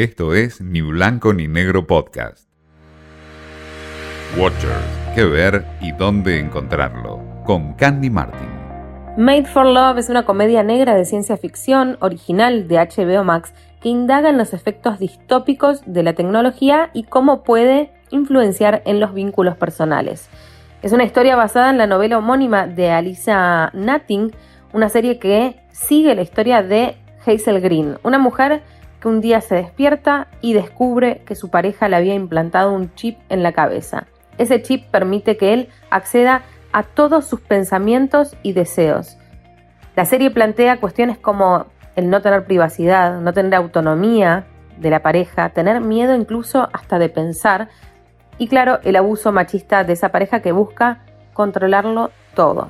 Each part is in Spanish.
Esto es Ni Blanco ni Negro Podcast. Watchers, qué ver y dónde encontrarlo. Con Candy Martin. Made for Love es una comedia negra de ciencia ficción original de HBO Max que indaga en los efectos distópicos de la tecnología y cómo puede influenciar en los vínculos personales. Es una historia basada en la novela homónima de Alisa Nutting, una serie que sigue la historia de Hazel Green, una mujer que un día se despierta y descubre que su pareja le había implantado un chip en la cabeza. Ese chip permite que él acceda a todos sus pensamientos y deseos. La serie plantea cuestiones como el no tener privacidad, no tener autonomía de la pareja, tener miedo incluso hasta de pensar y claro, el abuso machista de esa pareja que busca controlarlo todo.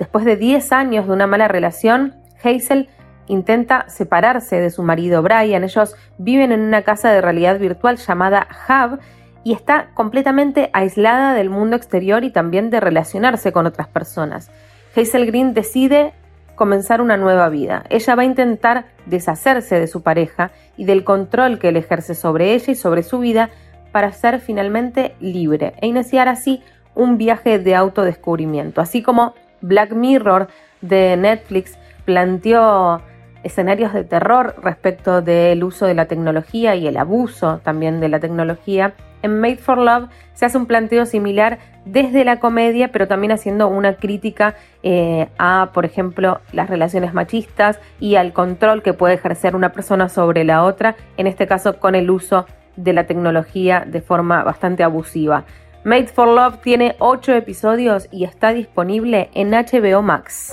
Después de 10 años de una mala relación, Hazel intenta separarse de su marido Brian. Ellos viven en una casa de realidad virtual llamada Hub y está completamente aislada del mundo exterior y también de relacionarse con otras personas. Hazel Green decide comenzar una nueva vida. Ella va a intentar deshacerse de su pareja y del control que él ejerce sobre ella y sobre su vida para ser finalmente libre e iniciar así un viaje de autodescubrimiento. Así como Black Mirror de Netflix planteó escenarios de terror respecto del uso de la tecnología y el abuso también de la tecnología. En Made for Love se hace un planteo similar desde la comedia, pero también haciendo una crítica eh, a, por ejemplo, las relaciones machistas y al control que puede ejercer una persona sobre la otra, en este caso con el uso de la tecnología de forma bastante abusiva. Made for Love tiene 8 episodios y está disponible en HBO Max.